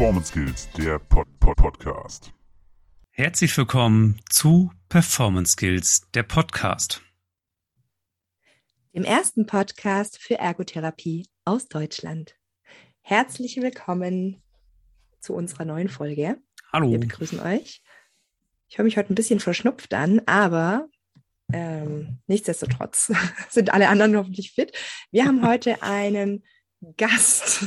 Performance Skills, der Pod -Pod Podcast. Herzlich willkommen zu Performance Skills, der Podcast. Dem ersten Podcast für Ergotherapie aus Deutschland. Herzlich willkommen zu unserer neuen Folge. Hallo. Wir begrüßen euch. Ich höre mich heute ein bisschen verschnupft an, aber ähm, nichtsdestotrotz sind alle anderen hoffentlich fit. Wir haben heute einen Gast,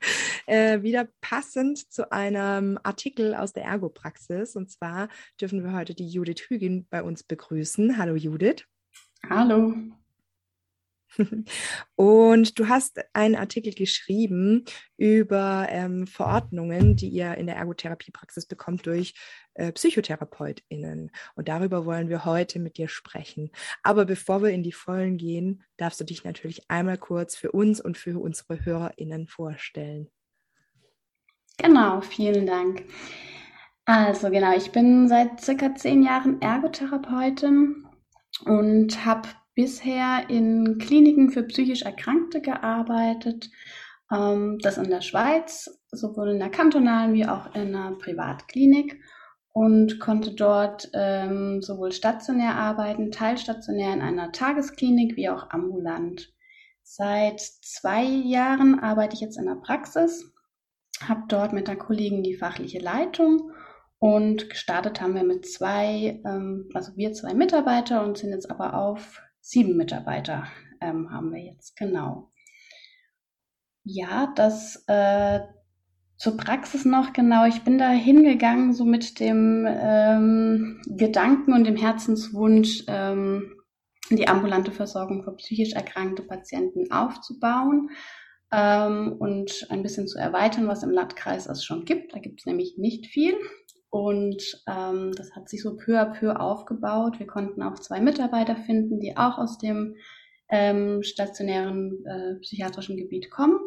äh, wieder passend zu einem Artikel aus der Ergopraxis. Und zwar dürfen wir heute die Judith Hügin bei uns begrüßen. Hallo Judith. Hallo. Und du hast einen Artikel geschrieben über ähm, Verordnungen, die ihr in der Ergotherapiepraxis bekommt durch äh, PsychotherapeutInnen. Und darüber wollen wir heute mit dir sprechen. Aber bevor wir in die Vollen gehen, darfst du dich natürlich einmal kurz für uns und für unsere HörerInnen vorstellen. Genau, vielen Dank. Also genau, ich bin seit circa zehn Jahren Ergotherapeutin und habe bisher in Kliniken für psychisch Erkrankte gearbeitet. Ähm, das in der Schweiz, sowohl in der kantonalen wie auch in einer Privatklinik und konnte dort ähm, sowohl stationär arbeiten, teilstationär in einer Tagesklinik wie auch ambulant. Seit zwei Jahren arbeite ich jetzt in der Praxis, habe dort mit der Kollegin die fachliche Leitung und gestartet haben wir mit zwei, ähm, also wir zwei Mitarbeiter und sind jetzt aber auf sieben Mitarbeiter ähm, haben wir jetzt, genau. Ja, das äh, zur Praxis noch genau. Ich bin da hingegangen, so mit dem ähm, Gedanken und dem Herzenswunsch, ähm, die ambulante Versorgung für psychisch erkrankte Patienten aufzubauen ähm, und ein bisschen zu erweitern, was im Landkreis es schon gibt. Da gibt es nämlich nicht viel. Und ähm, das hat sich so peu à peu aufgebaut. Wir konnten auch zwei Mitarbeiter finden, die auch aus dem ähm, stationären äh, psychiatrischen Gebiet kommen.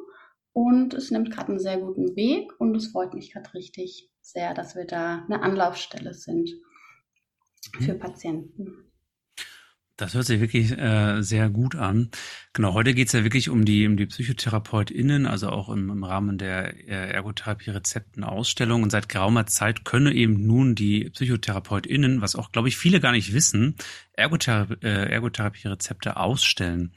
Und es nimmt gerade einen sehr guten Weg und es freut mich gerade richtig sehr, dass wir da eine Anlaufstelle sind für mhm. Patienten. Das hört sich wirklich äh, sehr gut an. Genau, heute geht es ja wirklich um die, um die PsychotherapeutInnen, also auch im, im Rahmen der äh, Ergotherapie-Rezepten-Ausstellung. Und seit geraumer Zeit können eben nun die PsychotherapeutInnen, was auch, glaube ich, viele gar nicht wissen, Ergotherapie, äh, Ergotherapie-Rezepte ausstellen.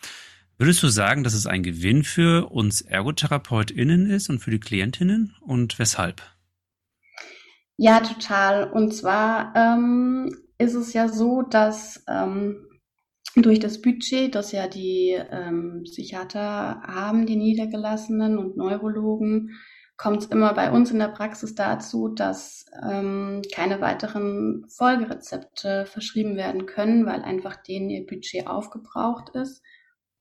Würdest du sagen, dass es ein Gewinn für uns ErgotherapeutInnen ist und für die KlientInnen und weshalb? Ja, total. Und zwar ähm, ist es ja so, dass ähm, durch das Budget, das ja die ähm, Psychiater haben, die Niedergelassenen und Neurologen, kommt es immer bei uns in der Praxis dazu, dass ähm, keine weiteren Folgerezepte verschrieben werden können, weil einfach denen ihr Budget aufgebraucht ist.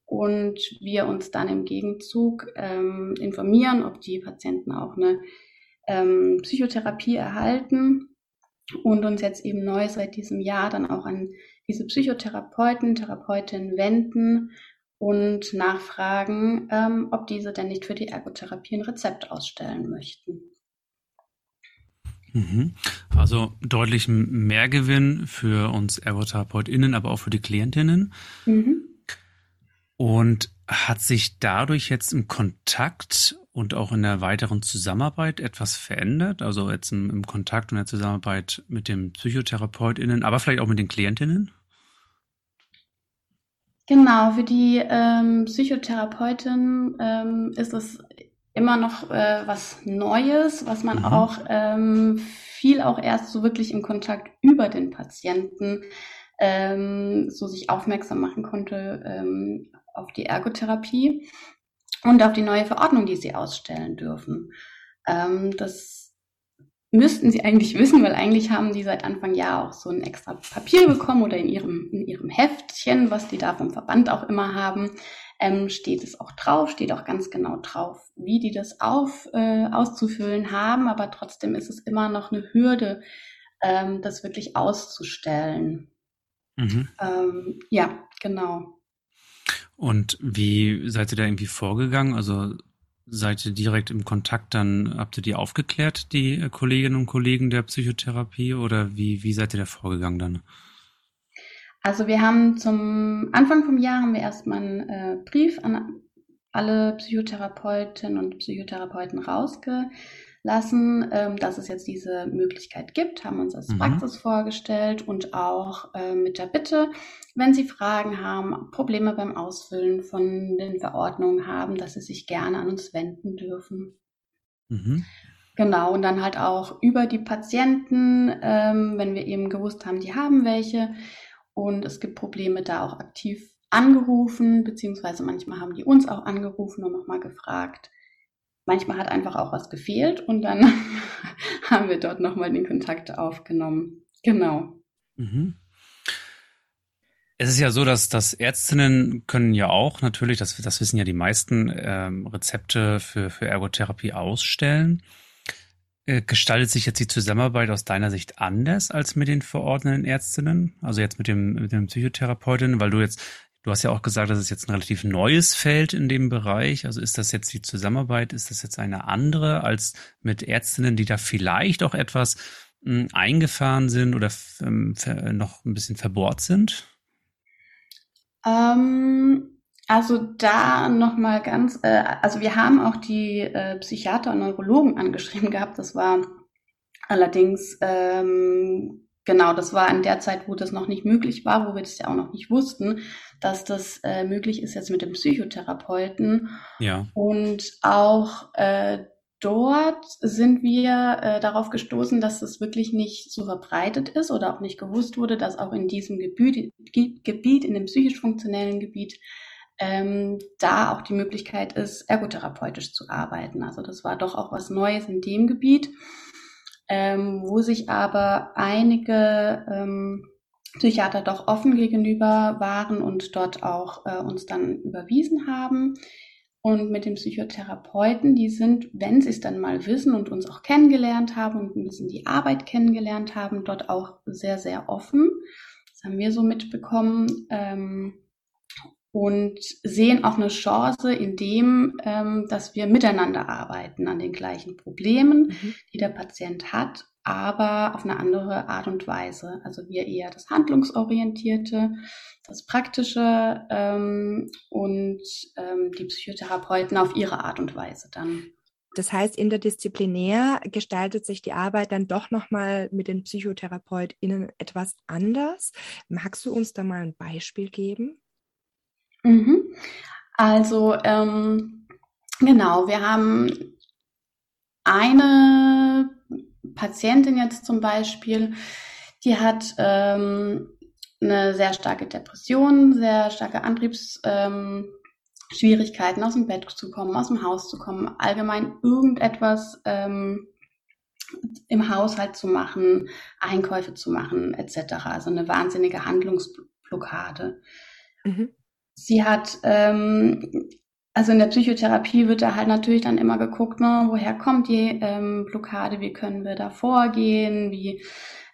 Und wir uns dann im Gegenzug ähm, informieren, ob die Patienten auch eine ähm, Psychotherapie erhalten und uns jetzt eben neu seit diesem Jahr dann auch an diese Psychotherapeuten, Therapeutinnen wenden und nachfragen, ähm, ob diese denn nicht für die Ergotherapie ein Rezept ausstellen möchten. Mhm. Also deutlich Mehrgewinn für uns ErgotherapeutInnen, aber auch für die KlientInnen. Mhm. Und hat sich dadurch jetzt im Kontakt und auch in der weiteren Zusammenarbeit etwas verändert? Also jetzt im, im Kontakt und der Zusammenarbeit mit den PsychotherapeutInnen, aber vielleicht auch mit den KlientInnen? Genau, für die ähm, Psychotherapeutin ähm, ist es immer noch äh, was Neues, was man mhm. auch ähm, viel auch erst so wirklich im Kontakt über den Patienten ähm, so sich aufmerksam machen konnte ähm, auf die Ergotherapie und auf die neue Verordnung, die sie ausstellen dürfen. Ähm, das müssten sie eigentlich wissen, weil eigentlich haben die seit Anfang Jahr auch so ein extra Papier bekommen oder in ihrem, in ihrem Heftchen, was die da vom Verband auch immer haben, ähm, steht es auch drauf, steht auch ganz genau drauf, wie die das auf, äh, auszufüllen haben, aber trotzdem ist es immer noch eine Hürde, ähm, das wirklich auszustellen. Mhm. Ähm, ja, genau. Und wie seid ihr da irgendwie vorgegangen? Also seid ihr direkt im Kontakt, dann habt ihr die aufgeklärt, die Kolleginnen und Kollegen der Psychotherapie oder wie, wie seid ihr da vorgegangen dann? Also wir haben zum Anfang vom Jahr haben wir erstmal einen äh, Brief an alle Psychotherapeutinnen und Psychotherapeuten rausgesendet lassen, ähm, dass es jetzt diese Möglichkeit gibt, haben uns als mhm. Praxis vorgestellt und auch äh, mit der Bitte, wenn Sie Fragen haben, Probleme beim Ausfüllen von den Verordnungen haben, dass Sie sich gerne an uns wenden dürfen. Mhm. Genau, und dann halt auch über die Patienten, ähm, wenn wir eben gewusst haben, die haben welche und es gibt Probleme, da auch aktiv angerufen, beziehungsweise manchmal haben die uns auch angerufen und nochmal gefragt. Manchmal hat einfach auch was gefehlt und dann haben wir dort nochmal den Kontakt aufgenommen. Genau. Mhm. Es ist ja so, dass, dass Ärztinnen können ja auch natürlich, das, das wissen ja die meisten, ähm, Rezepte für, für Ergotherapie ausstellen. Äh, gestaltet sich jetzt die Zusammenarbeit aus deiner Sicht anders als mit den verordneten Ärztinnen? Also jetzt mit dem, mit dem Psychotherapeutinnen, weil du jetzt, du hast ja auch gesagt, das ist jetzt ein relativ neues Feld in dem Bereich. Also ist das jetzt die Zusammenarbeit, ist das jetzt eine andere als mit Ärztinnen, die da vielleicht auch etwas mh, hm, eingefahren sind oder ähm, noch ein bisschen verbohrt sind? Ähm, also da nochmal ganz, äh, also wir haben auch die äh, Psychiater und Neurologen angeschrieben gehabt. Das war allerdings, ähm, genau, das war in der Zeit, wo das noch nicht möglich war, wo wir das ja auch noch nicht wussten, dass das äh, möglich ist jetzt mit dem Psychotherapeuten. Ja. Und auch äh, dort sind wir äh, darauf gestoßen, dass das wirklich nicht so verbreitet ist oder auch nicht gewusst wurde, dass auch in diesem Gebiet, Gebiet in dem psychisch funktionellen Gebiet, ähm, da auch die Möglichkeit ist, ergotherapeutisch zu arbeiten. Also das war doch auch was Neues in dem Gebiet, ähm, wo sich aber einige ähm, Psychiater doch offen gegenüber waren und dort auch äh, uns dann überwiesen haben. Und mit den Psychotherapeuten, die sind, wenn sie es dann mal wissen und uns auch kennengelernt haben und ein bisschen die Arbeit kennengelernt haben, dort auch sehr, sehr offen. Das haben wir so mitbekommen. Ähm, und sehen auch eine Chance in dem, ähm, dass wir miteinander arbeiten an den gleichen Problemen, mhm. die der Patient hat, aber auf eine andere Art und Weise. Also wir eher das Handlungsorientierte, das Praktische ähm, und ähm, die Psychotherapeuten auf ihre Art und Weise dann. Das heißt, interdisziplinär gestaltet sich die Arbeit dann doch nochmal mit den PsychotherapeutInnen etwas anders. Magst du uns da mal ein Beispiel geben? Mhm. Also ähm, genau, wir haben eine Patientin jetzt zum Beispiel, die hat ähm, eine sehr starke Depression, sehr starke Antriebsschwierigkeiten, ähm, aus dem Bett zu kommen, aus dem Haus zu kommen, allgemein irgendetwas ähm, im Haushalt zu machen, Einkäufe zu machen, etc. Also eine wahnsinnige Handlungsblockade. Mhm. Sie hat, ähm, also in der Psychotherapie wird da halt natürlich dann immer geguckt, ne, woher kommt die ähm, Blockade, wie können wir da vorgehen, wie,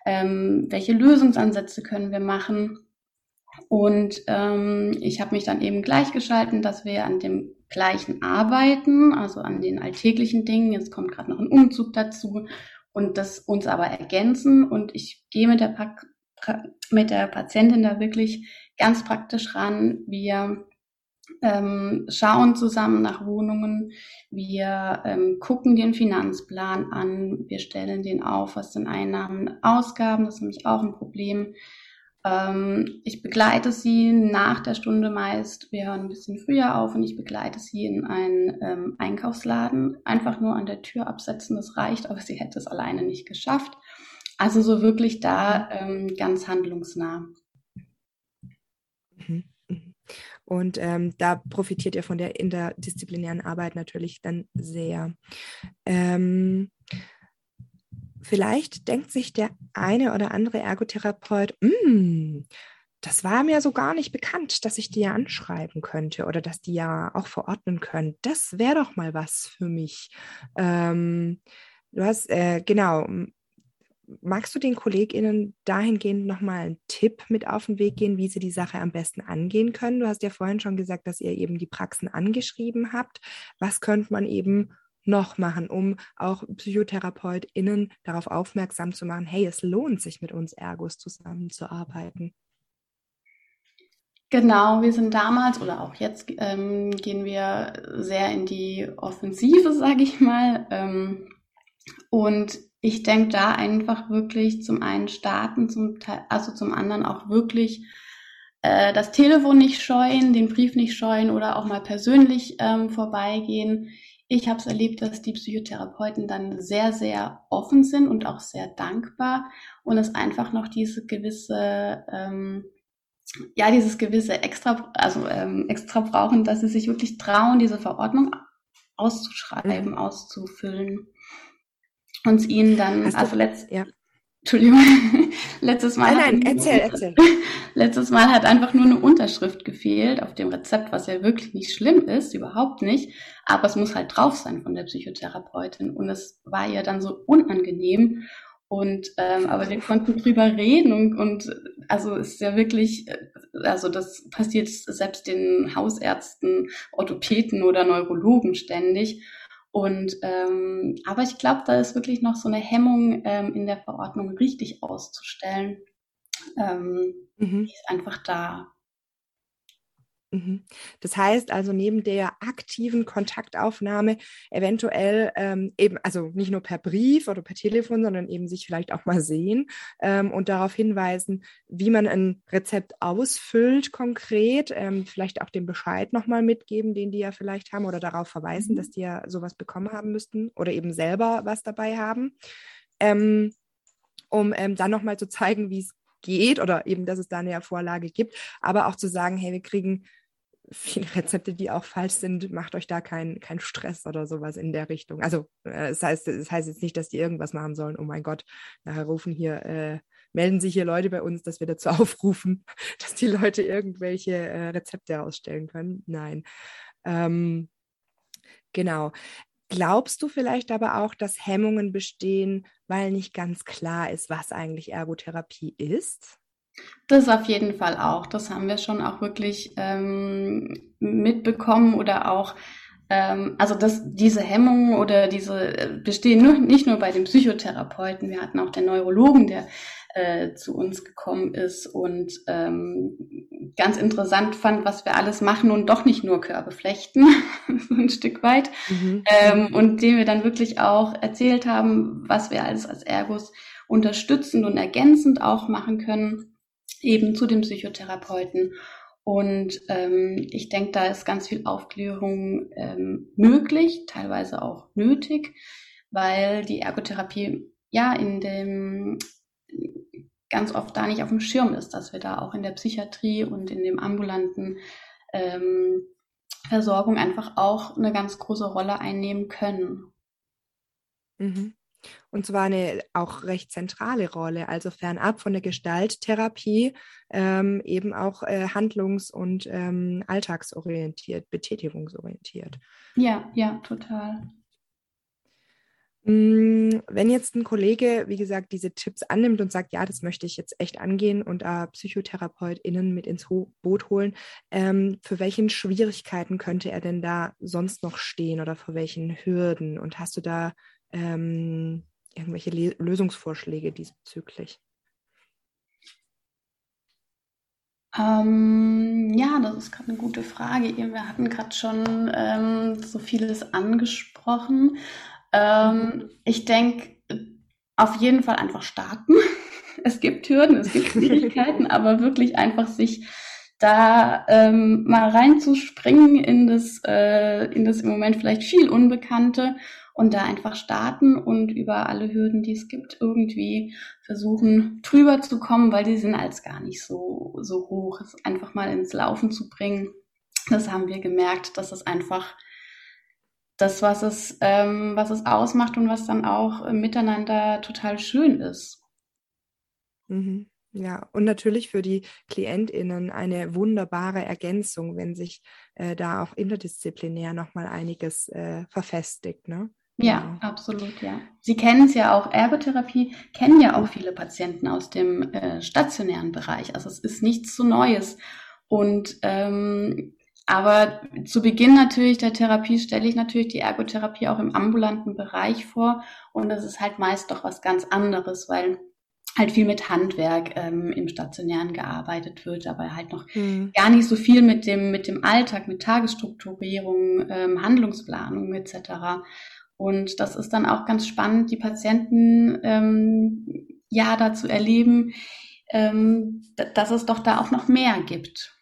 ähm, welche Lösungsansätze können wir machen. Und ähm, ich habe mich dann eben gleichgeschalten, dass wir an dem gleichen arbeiten, also an den alltäglichen Dingen. Jetzt kommt gerade noch ein Umzug dazu und das uns aber ergänzen. Und ich gehe mit der, pa mit der Patientin da wirklich ganz praktisch ran. Wir ähm, schauen zusammen nach Wohnungen, wir ähm, gucken den Finanzplan an, wir stellen den auf, was sind Einnahmen, Ausgaben, das ist nämlich auch ein Problem. Ähm, ich begleite sie nach der Stunde meist, wir hören ein bisschen früher auf und ich begleite sie in einen ähm, Einkaufsladen, einfach nur an der Tür absetzen, das reicht, aber sie hätte es alleine nicht geschafft. Also so wirklich da ähm, ganz handlungsnah. Und ähm, da profitiert ihr von der interdisziplinären Arbeit natürlich dann sehr. Ähm, vielleicht denkt sich der eine oder andere Ergotherapeut, mm, das war mir so gar nicht bekannt, dass ich die ja anschreiben könnte oder dass die ja auch verordnen können. Das wäre doch mal was für mich. Ähm, du hast, äh, genau, magst du den KollegInnen dahingehend nochmal einen Tipp mit auf den Weg gehen, wie sie die Sache am besten angehen können? Du hast ja vorhin schon gesagt, dass ihr eben die Praxen angeschrieben habt. Was könnte man eben noch machen, um auch PsychotherapeutInnen darauf aufmerksam zu machen, hey, es lohnt sich mit uns Ergos zusammenzuarbeiten? Genau, wir sind damals oder auch jetzt ähm, gehen wir sehr in die Offensive, sage ich mal. Ähm, Und ich denke da einfach wirklich zum einen starten, zum Teil, also zum anderen auch wirklich äh, das Telefon nicht scheuen, den Brief nicht scheuen oder auch mal persönlich ähm, vorbeigehen. Ich habe es erlebt, dass die Psychotherapeuten dann sehr, sehr offen sind und auch sehr dankbar und es einfach noch diese gewisse, ähm, ja, dieses gewisse Extra, also ähm, extra brauchen, dass sie sich wirklich trauen, diese Verordnung auszuschreiben, auszufüllen und ihnen dann, Hast also letzt, ja. Entschuldigung, letztes Mal. Nein, nein, erzähl, erzähl. Letztes Mal hat einfach nur eine Unterschrift gefehlt auf dem Rezept, was ja wirklich nicht schlimm ist, überhaupt nicht. Aber es muss halt drauf sein von der Psychotherapeutin. Und es war ihr dann so unangenehm. Und ähm, aber wir konnten drüber reden und, und also ist ja wirklich, also das passiert selbst den Hausärzten, Orthopäden oder Neurologen ständig. Und ähm, aber ich glaube, da ist wirklich noch so eine Hemmung ähm, in der Verordnung richtig auszustellen. Ähm, mhm. Die ist einfach da. Mhm. Das heißt also neben der aktiven Kontaktaufnahme eventuell ähm, eben, also nicht nur per Brief oder per Telefon, sondern eben sich vielleicht auch mal sehen ähm, und darauf hinweisen, wie man ein Rezept ausfüllt konkret, ähm, vielleicht auch den Bescheid nochmal mitgeben, den die ja vielleicht haben oder darauf verweisen, mhm. dass die ja sowas bekommen haben müssten oder eben selber was dabei haben. Ähm, um ähm, dann nochmal zu zeigen, wie es geht oder eben, dass es da eine Vorlage gibt, aber auch zu sagen, hey, wir kriegen viele Rezepte, die auch falsch sind, macht euch da keinen kein Stress oder sowas in der Richtung. Also äh, es heißt, es heißt jetzt nicht, dass die irgendwas machen sollen. Oh mein Gott, nachher rufen hier, äh, melden sich hier Leute bei uns, dass wir dazu aufrufen, dass die Leute irgendwelche äh, Rezepte ausstellen können. Nein. Ähm, genau. Glaubst du vielleicht aber auch, dass Hemmungen bestehen, weil nicht ganz klar ist, was eigentlich Ergotherapie ist? Das auf jeden Fall auch. Das haben wir schon auch wirklich ähm, mitbekommen oder auch, ähm, also dass diese Hemmungen oder diese äh, bestehen nur, nicht nur bei den Psychotherapeuten. Wir hatten auch den Neurologen, der äh, zu uns gekommen ist und ähm, ganz interessant fand, was wir alles machen und doch nicht nur Körbe flechten, so ein Stück weit. Mhm. Ähm, und dem wir dann wirklich auch erzählt haben, was wir alles als Ergos unterstützend und ergänzend auch machen können, eben zu dem Psychotherapeuten. Und ähm, ich denke, da ist ganz viel Aufklärung ähm, möglich, teilweise auch nötig, weil die Ergotherapie ja in dem ganz oft da nicht auf dem Schirm ist, dass wir da auch in der Psychiatrie und in dem ambulanten ähm, Versorgung einfach auch eine ganz große Rolle einnehmen können. Mhm. Und zwar eine auch recht zentrale Rolle, also fernab von der Gestalttherapie, ähm, eben auch äh, handlungs- und ähm, alltagsorientiert, betätigungsorientiert. Ja, ja, total. Mm, wenn jetzt ein Kollege, wie gesagt, diese Tipps annimmt und sagt, ja, das möchte ich jetzt echt angehen und äh, PsychotherapeutInnen mit ins Ho Boot holen, ähm, für welchen Schwierigkeiten könnte er denn da sonst noch stehen oder vor welchen Hürden? Und hast du da ähm, irgendwelche Le Lösungsvorschläge diesbezüglich? Ähm, ja, das ist gerade eine gute Frage. Wir hatten gerade schon ähm, so vieles angesprochen. Ähm, ich denke, auf jeden Fall einfach starten. Es gibt Hürden, es gibt Schwierigkeiten, aber wirklich einfach sich da ähm, mal reinzuspringen in das, äh, in das im Moment vielleicht viel Unbekannte und da einfach starten und über alle Hürden, die es gibt, irgendwie versuchen drüber zu kommen, weil die sind als gar nicht so, so hoch. Es einfach mal ins Laufen zu bringen. Das haben wir gemerkt, dass es einfach das, was es, ähm, was es ausmacht und was dann auch miteinander total schön ist. Mhm. Ja, und natürlich für die KlientInnen eine wunderbare Ergänzung, wenn sich äh, da auch interdisziplinär nochmal einiges äh, verfestigt. Ne? Ja, genau. absolut, ja. Sie kennen es ja auch, Ergotherapie kennen ja auch viele Patienten aus dem äh, stationären Bereich. Also es ist nichts so Neues. Und ähm, aber zu Beginn natürlich der Therapie stelle ich natürlich die Ergotherapie auch im ambulanten Bereich vor. Und das ist halt meist doch was ganz anderes, weil halt viel mit Handwerk ähm, im Stationären gearbeitet wird, aber halt noch mhm. gar nicht so viel mit dem, mit dem Alltag, mit Tagesstrukturierung, ähm, Handlungsplanung etc. Und das ist dann auch ganz spannend, die Patienten ähm, ja dazu erleben, ähm, dass es doch da auch noch mehr gibt.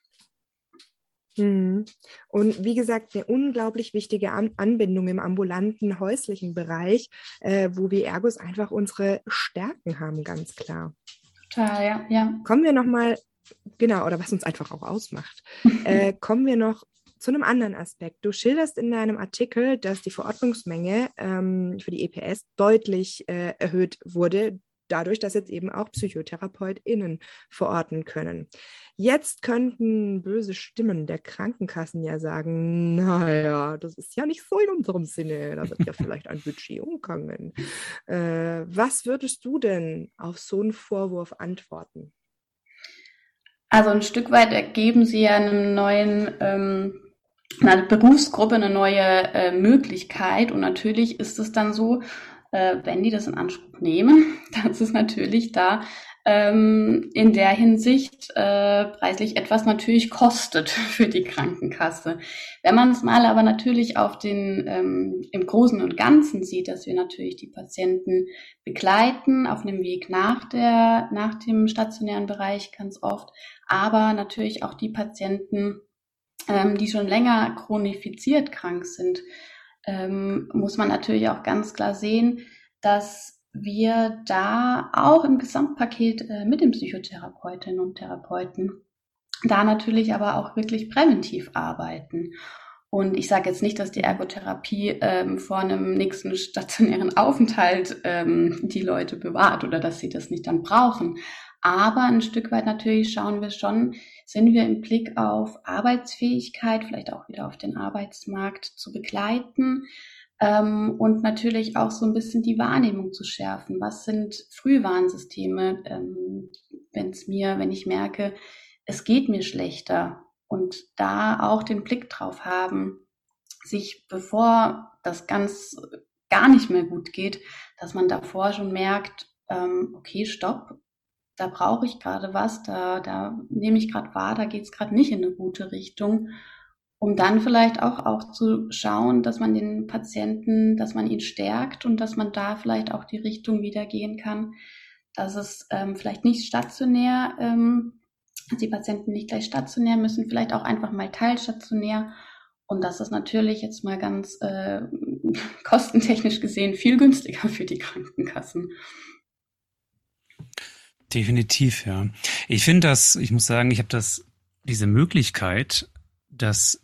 Mhm. Und wie gesagt, eine unglaublich wichtige An Anbindung im ambulanten häuslichen Bereich, äh, wo wir Ergos einfach unsere Stärken haben, ganz klar. Total, ja. ja. Kommen wir nochmal, genau, oder was uns einfach auch ausmacht, äh, kommen wir noch zu einem anderen Aspekt. Du schilderst in deinem Artikel, dass die Verordnungsmenge ähm, für die EPS deutlich äh, erhöht wurde dadurch, dass jetzt eben auch PsychotherapeutInnen verorten können. Jetzt könnten böse Stimmen der Krankenkassen ja sagen, naja, das ist ja nicht so in unserem Sinne, da wird ja vielleicht ein Budget umgangen. Äh, was würdest du denn auf so einen Vorwurf antworten? Also ein Stück weit ergeben sie ja einem neuen ähm, einer Berufsgruppe eine neue äh, Möglichkeit und natürlich ist es dann so, äh, wenn die das in Anspruch nehmen, dass es natürlich da ähm, in der Hinsicht äh, preislich etwas natürlich kostet für die Krankenkasse. Wenn man es mal aber natürlich auf den ähm, im Großen und Ganzen sieht, dass wir natürlich die Patienten begleiten auf einem Weg nach der nach dem stationären Bereich ganz oft, aber natürlich auch die Patienten, ähm, die schon länger chronifiziert krank sind, ähm, muss man natürlich auch ganz klar sehen, dass wir da auch im Gesamtpaket äh, mit den Psychotherapeutinnen und Therapeuten da natürlich aber auch wirklich präventiv arbeiten. Und ich sage jetzt nicht, dass die Ergotherapie ähm, vor einem nächsten stationären Aufenthalt ähm, die Leute bewahrt oder dass sie das nicht dann brauchen. Aber ein Stück weit natürlich schauen wir schon, sind wir im Blick auf Arbeitsfähigkeit, vielleicht auch wieder auf den Arbeitsmarkt zu begleiten ähm, und natürlich auch so ein bisschen die Wahrnehmung zu schärfen. Was sind Frühwarnsysteme, ähm, wenn es mir, wenn ich merke, es geht mir schlechter und da auch den Blick drauf haben, sich bevor das ganz gar nicht mehr gut geht, dass man davor schon merkt, ähm, okay, stopp, da brauche ich gerade was, da, da nehme ich gerade wahr, da geht es gerade nicht in eine gute Richtung, um dann vielleicht auch, auch zu schauen, dass man den Patienten, dass man ihn stärkt und dass man da vielleicht auch die Richtung wieder gehen kann, dass es ähm, vielleicht nicht stationär, ähm, die Patienten nicht gleich stationär müssen, vielleicht auch einfach mal teilstationär. Und das ist natürlich jetzt mal ganz äh, kostentechnisch gesehen viel günstiger für die Krankenkassen. Definitiv, ja. Ich finde das, ich muss sagen, ich habe das, diese Möglichkeit, dass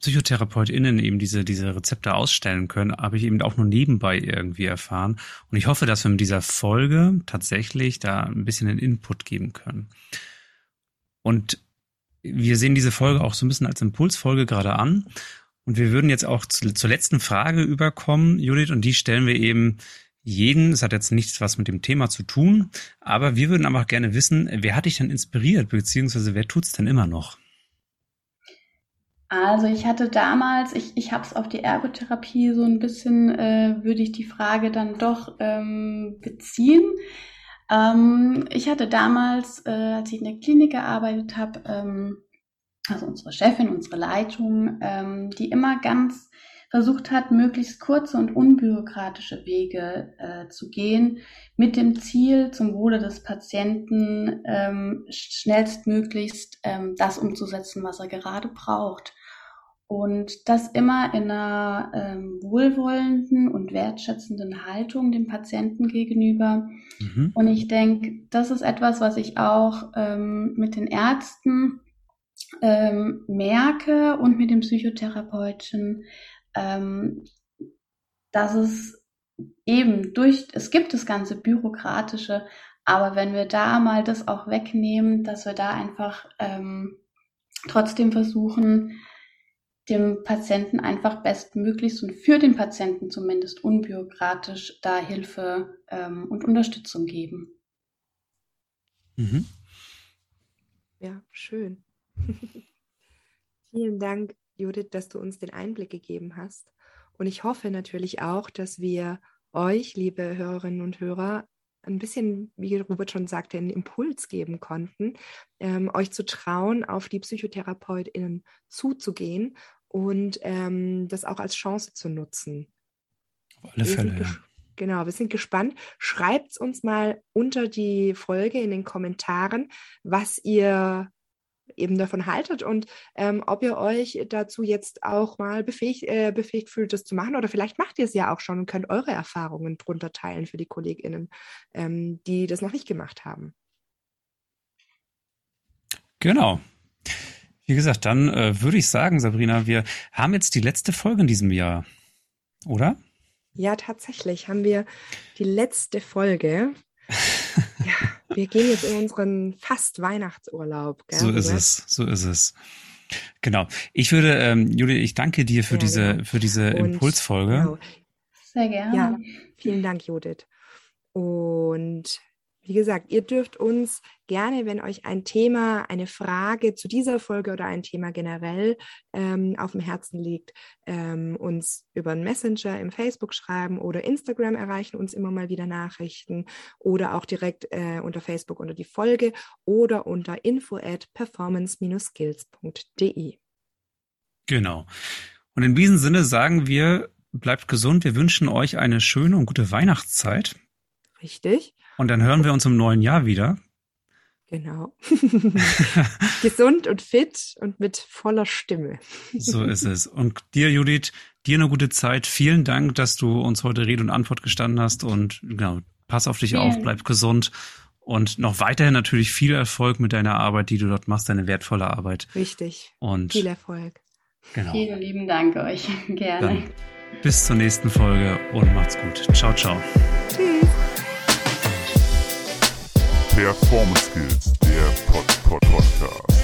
PsychotherapeutInnen eben diese, diese Rezepte ausstellen können, habe ich eben auch nur nebenbei irgendwie erfahren. Und ich hoffe, dass wir mit dieser Folge tatsächlich da ein bisschen einen Input geben können. Und wir sehen diese Folge auch so ein bisschen als Impulsfolge gerade an. Und wir würden jetzt auch zu, zur letzten Frage überkommen, Judith, und die stellen wir eben jeden. Es hat jetzt nichts was mit dem Thema zu tun, aber wir würden einfach gerne wissen, wer hat dich denn inspiriert, beziehungsweise wer tut's denn immer noch? Also ich hatte damals, ich, ich habe es auf die Ergotherapie so ein bisschen, äh, würde ich die Frage dann doch ähm, beziehen. Ähm, ich hatte damals, äh, als ich in der Klinik gearbeitet habe, ähm, also unsere Chefin, unsere Leitung, ähm, die immer ganz versucht hat, möglichst kurze und unbürokratische Wege äh, zu gehen, mit dem Ziel, zum Wohle des Patienten ähm, schnellstmöglichst ähm, das umzusetzen, was er gerade braucht. Und das immer in einer ähm, wohlwollenden und wertschätzenden Haltung dem Patienten gegenüber. Mhm. Und ich denke, das ist etwas, was ich auch ähm, mit den Ärzten ähm, merke und mit dem Psychotherapeuten, ähm, dass es eben durch, es gibt das ganze Bürokratische, aber wenn wir da mal das auch wegnehmen, dass wir da einfach ähm, trotzdem versuchen, dem Patienten einfach bestmöglichst und für den Patienten zumindest unbürokratisch da Hilfe ähm, und Unterstützung geben. Mhm. Ja, schön. Vielen Dank, Judith, dass du uns den Einblick gegeben hast. Und ich hoffe natürlich auch, dass wir euch, liebe Hörerinnen und Hörer, ein bisschen, wie Robert schon sagte, einen Impuls geben konnten, ähm, euch zu trauen, auf die PsychotherapeutInnen zuzugehen und ähm, das auch als Chance zu nutzen. Auf alle Fälle, ja. Genau, wir sind gespannt. Schreibt uns mal unter die Folge in den Kommentaren, was ihr eben davon haltet und ähm, ob ihr euch dazu jetzt auch mal befähigt, äh, befähigt fühlt, das zu machen. Oder vielleicht macht ihr es ja auch schon und könnt eure Erfahrungen drunter teilen für die KollegInnen, ähm, die das noch nicht gemacht haben. Genau. Wie gesagt, dann äh, würde ich sagen, Sabrina, wir haben jetzt die letzte Folge in diesem Jahr, oder? Ja, tatsächlich haben wir die letzte Folge. ja, wir gehen jetzt in unseren fast Weihnachtsurlaub. Gell, so ist es, so ist es. Genau. Ich würde, ähm, Julia, ich danke dir für ja, diese, genau. für diese Und, Impulsfolge. Genau. Sehr gerne. Ja, vielen Dank, Judith. Und wie gesagt, ihr dürft uns gerne, wenn euch ein Thema, eine Frage zu dieser Folge oder ein Thema generell ähm, auf dem Herzen liegt, ähm, uns über einen Messenger im Facebook schreiben oder Instagram erreichen uns immer mal wieder Nachrichten oder auch direkt äh, unter Facebook unter die Folge oder unter info at performance-skills.de. Genau. Und in diesem Sinne sagen wir, bleibt gesund. Wir wünschen euch eine schöne und gute Weihnachtszeit. Richtig. Und dann hören wir uns im neuen Jahr wieder. Genau. Gesund und fit und mit voller Stimme. so ist es. Und dir, Judith, dir eine gute Zeit. Vielen Dank, dass du uns heute Rede und Antwort gestanden hast. Und genau, pass auf dich Vielen. auf, bleib gesund. Und noch weiterhin natürlich viel Erfolg mit deiner Arbeit, die du dort machst, deine wertvolle Arbeit. Richtig. Und viel Erfolg. Genau. Vielen lieben Dank euch. Gerne. Dann bis zur nächsten Folge und macht's gut. Ciao, ciao. Tschüss. Performance Skills, der Pod -Pod Podcast.